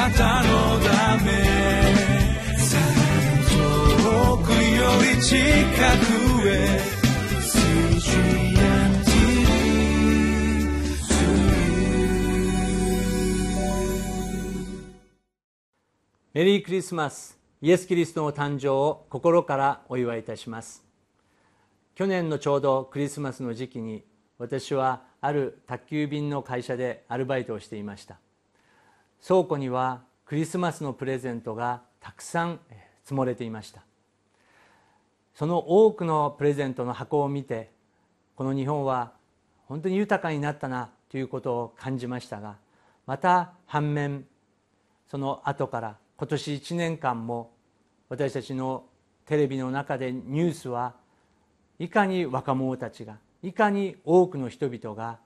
なたのため遠くより近くへメリークリスマスイエス・キリストの誕生を心からお祝いいたします。去年のちょうどクリスマスの時期に私はある宅急便の会社でアルバイトをしていました。倉庫にはクリスマスのプレゼントがたくさん積もれていました。その多くのプレゼントの箱を見てこの日本は本当に豊かになったなということを感じましたがまた反面その後から今年1年間も私たちのテレビの中でニュースはいかに若者たちがいかに多くの人々が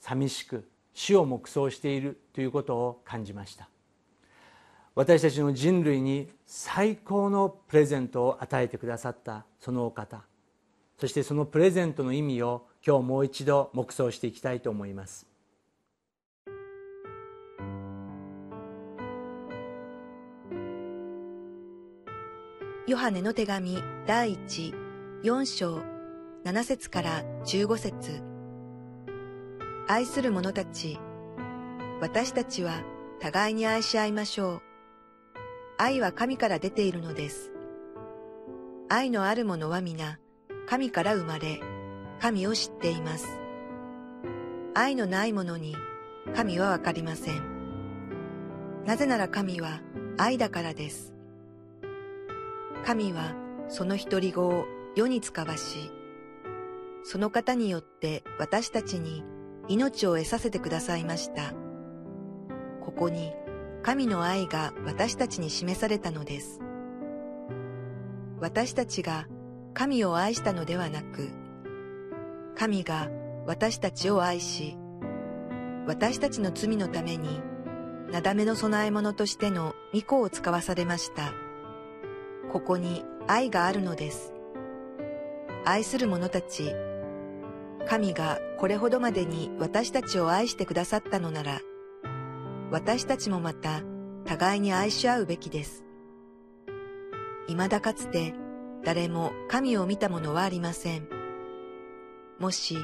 寂しく死を黙想しているということを感じました。私たちの人類に最高のプレゼントを与えてくださったそのお方。そしてそのプレゼントの意味を今日もう一度黙想していきたいと思います。ヨハネの手紙第一4章7節から15節。愛する者たち、私たちは互いに愛し合いましょう。愛は神から出ているのです。愛のある者は皆、神から生まれ、神を知っています。愛のない者に、神はわかりません。なぜなら神は愛だからです。神はその独り子を世に使わし、その方によって私たちに命を得させてくださいました。ここに神の愛が私たちに示されたのです。私たちが神を愛したのではなく、神が私たちを愛し、私たちの罪のために、なだめの供え物としての御子を使わされました。ここに愛があるのです。愛する者たち、神がこれほどまでに私たちを愛してくださったのなら、私たちもまた互いに愛し合うべきです。未だかつて誰も神を見た者はありません。もし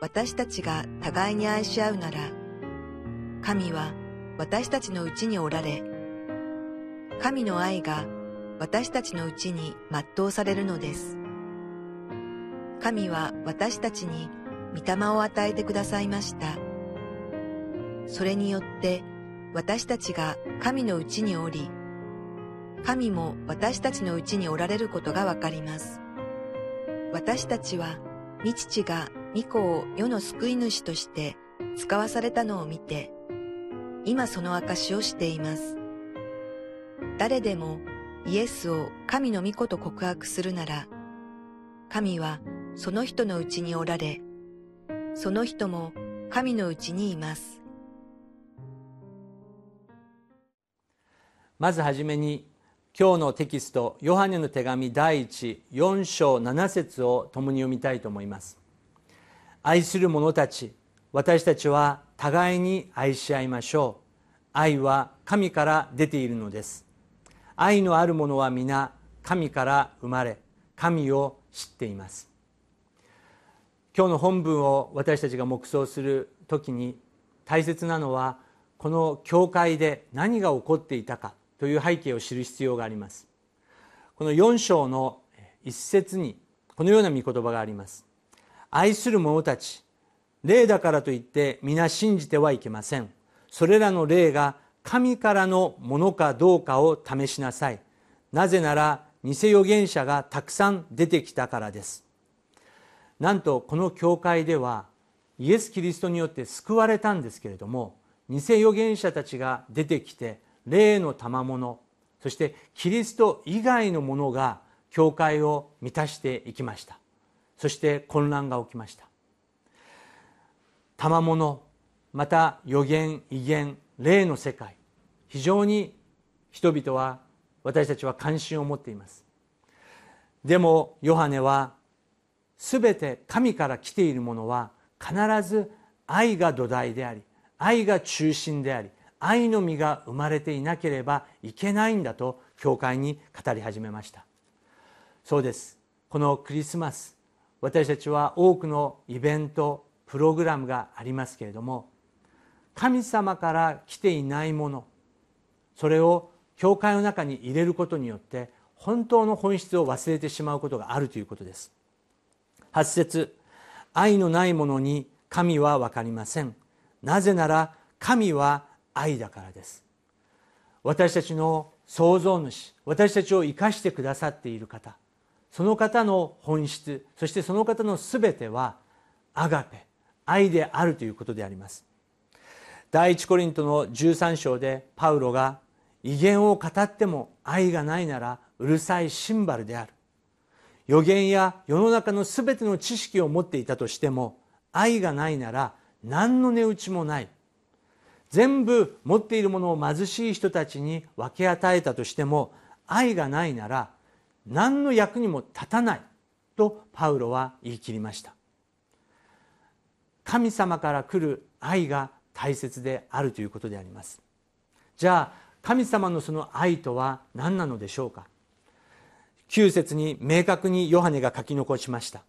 私たちが互いに愛し合うなら、神は私たちのうちにおられ、神の愛が私たちのうちに全うされるのです。神は私たちに御霊を与えてくださいました。それによって私たちが神のうちにおり、神も私たちのうちにおられることがわかります。私たちは、御父が御子を世の救い主として使わされたのを見て、今その証をしています。誰でもイエスを神の御子と告白するなら、神はその人のうちにおられ、その人も神のうちにいます。まずはじめに今日のテキストヨハネの手紙第一4章7節を共に読みたいと思います。愛する者たち私たちは互いに愛し合いましょう。愛は神から出ているのです。愛のある者は皆神から生まれ神を知っています。今日の本文を私たちが黙想する時に大切なのはこの教会で何が起こっていたかという背景を知る必要があります。この4章の一節にこのような御言葉があります。愛する者たち霊だからといって皆信じてはいけません。それらの霊が神からのものかどうかを試しなさい。なぜなら偽預言者がたくさん出てきたからです。なんとこの教会ではイエス・キリストによって救われたんですけれども偽預言者たちが出てきて霊の賜物そしてキリスト以外のものが教会を満たしていきました。そして混乱が起きました。賜物また予言威厳霊の世界非常に人々は私たちは関心を持っています。でもヨハネは全て神から来ているものは必ず愛が土台であり愛が中心であり愛の実が生まれていなければいけないんだと教会に語り始めました。そうです。このクリスマス私たちは多くのイベントプログラムがありますけれども神様から来ていないものそれを教会の中に入れることによって本当の本質を忘れてしまうことがあるということです。8節。愛のないものに神は分かりません。なぜなら神は愛だからです。私たちの創造主私たちを生かしてくださっている方その方の本質そしてその方の全てはアガペ愛であるということであります。第一コリントの13章でパウロが威厳を語っても愛がないならうるさいシンバルである。予言や世の中の全ての知識を持っていたとしても愛がないなら何の値打ちもない。全部持っているものを貧しい人たちに分け与えたとしても愛がないなら何の役にも立たない。とパウロは言い切りました。神様から来る愛が大切であるということであります。じゃあ神様のその愛とは何なのでしょうか。9節に明確にヨハネが書き残しました。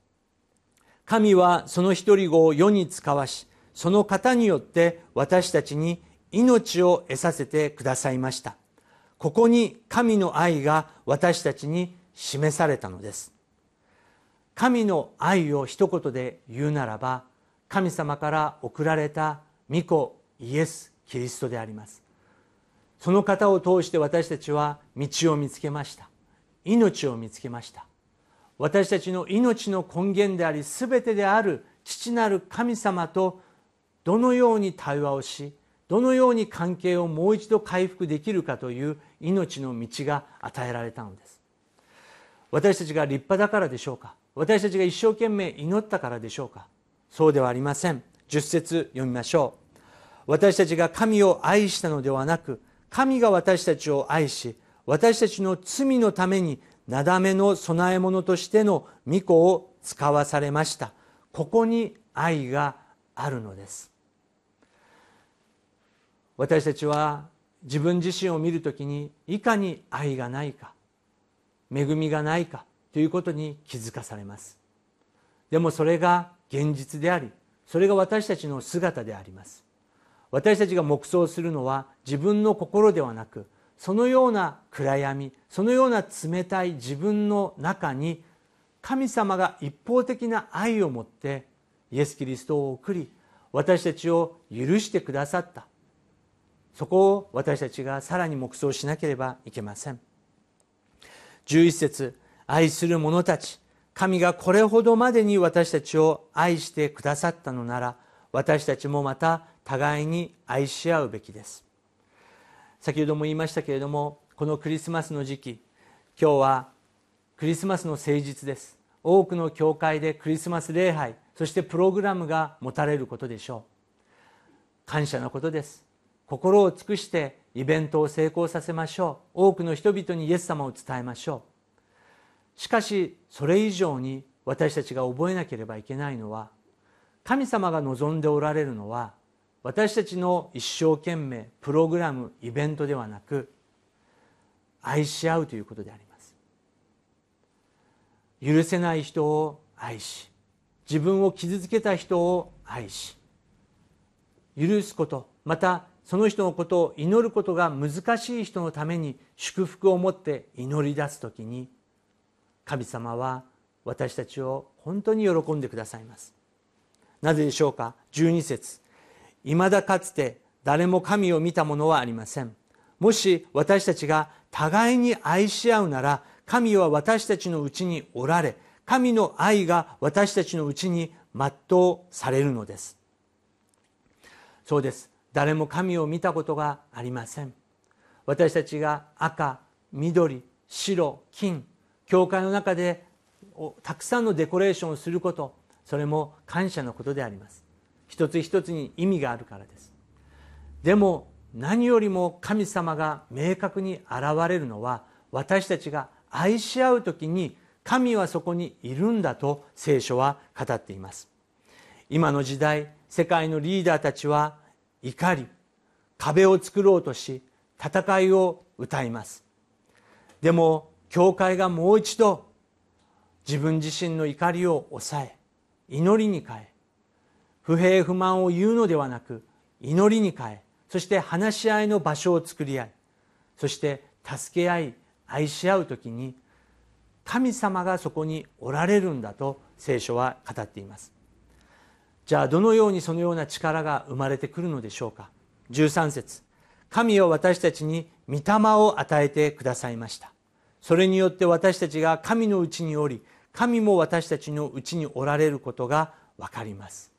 神はその一人子を世に使わしその方によって私たちに命を得させてくださいました。ここに神の愛が私たちに示されたのです。神の愛を一言で言うならば神様から送られた御子イエス・キリストであります。その方を通して私たちは道を見つけました。命を見つけました。私たちの命の根源であり全てである父なる神様とどのように対話をしどのように関係をもう一度回復できるかという命の道が与えられたのです。私たちが立派だからでしょうか？私たちが一生懸命祈ったからでしょうか？そうではありません。10節読みましょう。私たちが神を愛したのではなく神が私たちを愛し私たちの罪のためになだめの供え物としての御子を使わされました。ここに愛があるのです。私たちは自分自身を見るときにいかに愛がないか恵みがないかということに気づかされます。でもそれが現実でありそれが私たちの姿であります。私たちが黙想するのは自分の心ではなくそのような暗闇そのような冷たい自分の中に神様が一方的な愛を持ってイエス・キリストを送り私たちを許してくださった。そこを私たちがさらに黙想しなければいけません。11節愛する者たち神がこれほどまでに私たちを愛してくださったのなら私たちもまた互いに愛し合うべきです。先ほども言いましたけれどもこのクリスマスの時期今日はクリスマスの誠実です。多くの教会でクリスマス礼拝そしてプログラムが持たれることでしょう。感謝のことです。心を尽くしてイベントを成功させましょう。多くの人々にイエス様を伝えましょう。しかしそれ以上に私たちが覚えなければいけないのは神様が望んでおられるのは私たちの一生懸命プログラムイベントではなく愛し合うということであります。許せない人を愛し自分を傷つけた人を愛し許すことまたその人のことを祈ることが難しい人のために祝福を持って祈り出す時に神様は私たちを本当に喜んでくださいます。なぜでしょうか？12節。いまだかつて誰も神を見た者はありません。もし私たちが互いに愛し合うなら神は私たちのうちにおられ神の愛が私たちのうちに全うされるのです。そうです。誰も神を見たことがありません。私たちが赤緑白金教会の中でたくさんのデコレーションをすることそれも感謝のことであります。一つ一つに意味があるからです。でも何よりも神様が明確に現れるのは私たちが愛し合う時に神はそこにいるんだと聖書は語っています。今の時代世界のリーダーたちは怒り壁を作ろうとし戦いを歌います。でも教会がもう一度自分自身の怒りを抑え祈りに変え不平不満を言うのではなく祈りに変えそして話し合いの場所を作り合いそして助け合い愛し合う時に神様がそこにおられるんだと聖書は語っています。じゃあどのようにそのような力が生まれてくるのでしょうか？13節。神は私たちに御霊を与えてくださいました。それによって私たちが神のうちにおり神も私たちのうちにおられることが分かります。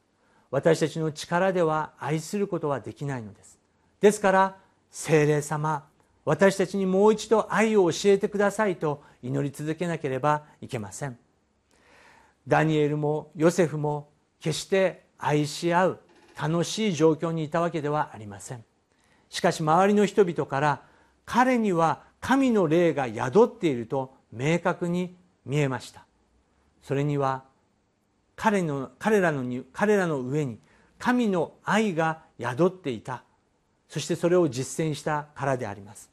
私たちの力では愛することはできないのです。ですから精霊様私たちにもう一度愛を教えてくださいと祈り続けなければいけません。ダニエルもヨセフも決して愛し合う楽しい状況にいたわけではありません。しかし周りの人々から彼には神の霊が宿っていると明確に見えました。それには彼の彼らの彼らの上に神の愛が宿っていた。そしてそれを実践したからであります。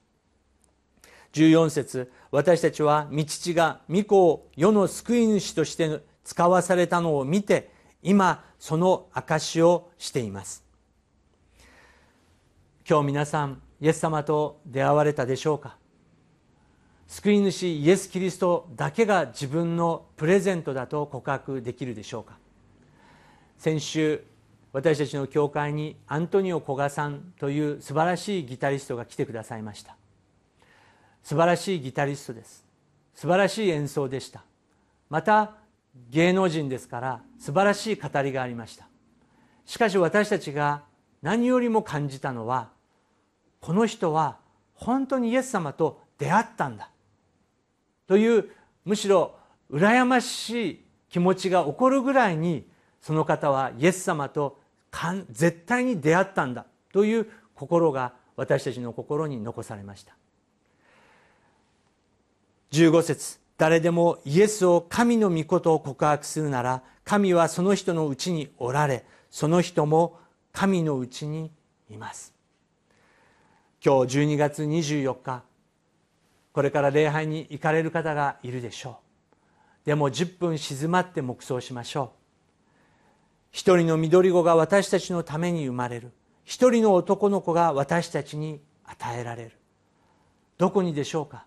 14節私たちは御父が御子を世の救い主として使わされたのを見て今その証をしています。今日皆さんイエス様と出会われたでしょうか？救い主イエス・キリストだけが自分のプレゼントだと告白できるでしょうか？先週私たちの教会にアントニオ古賀さんという素晴らしいギタリストが来てくださいました。素晴らしいギタリストです。素晴らしい演奏でした。また芸能人ですから素晴らしい語りがありました。しかし私たちが何よりも感じたのはこの人は本当にイエス様と出会ったんだ。というむしろ羨ましい気持ちが起こるぐらいにその方はイエス様と絶対に出会ったんだという心が私たちの心に残されました。15節誰でもイエスを神の御事を告白するなら神はその人のうちにおられその人も神のうちにいます。今日12月24日これから礼拝に行かれる方がいるでしょう。でも10分静まって黙想しましょう。一人の緑子が私たちのために生まれる。一人の男の子が私たちに与えられる。どこにでしょうか？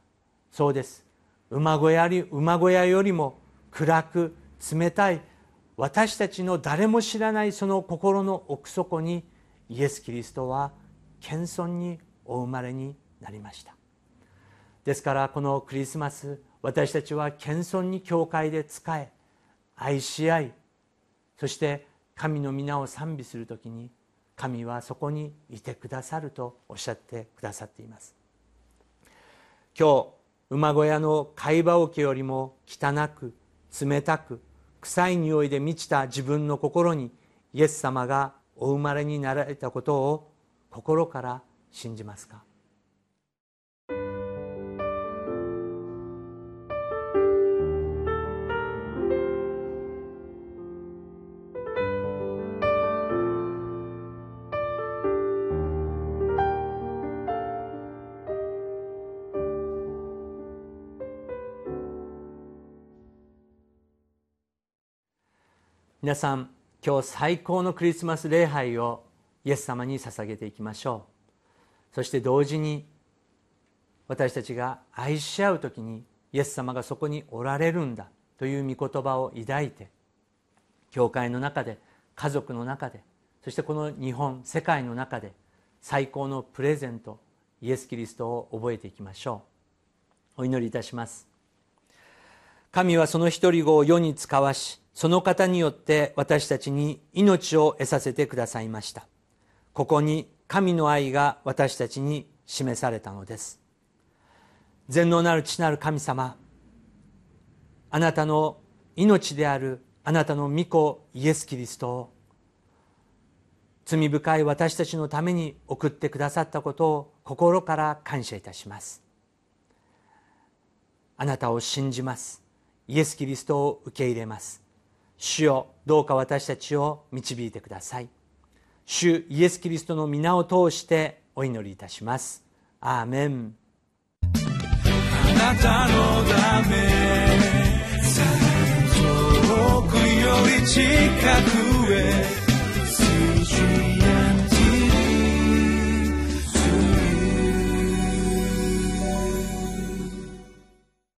そうです。馬小屋馬小屋よりも暗く冷たい私たちの誰も知らないその心の奥底にイエス・キリストは謙遜にお生まれになりました。ですからこのクリスマス私たちは謙遜に教会で仕え愛し合いそして神の皆を賛美する時に神はそこにいてくださるとおっしゃってくださっています。今日馬小屋の貝羽桶よりも汚く冷たく臭い匂いで満ちた自分の心にイエス様がお生まれになられたことを心から信じますか？皆さん今日最高のクリスマス礼拝をイエス様に捧げていきましょう。そして同時に私たちが愛し合う時にイエス様がそこにおられるんだという御言葉を抱いて教会の中で家族の中でそしてこの日本世界の中で最高のプレゼントイエス・キリストを覚えていきましょう。お祈りいたします。神はその一人子を世に使わしその方によって私たちに命を得させてくださいました。ここに神の愛が私たちに示されたのです。全能なる父なる神様あなたの命であるあなたの御子イエス・キリストを罪深い私たちのために送ってくださったことを心から感謝いたします。あなたを信じます。イエス・キリストを受け入れます。主よどうか私たちを導いてください。主イエス・キリストの皆を通してお祈りいたします。アーメン。あなたのため遠くより近くへ。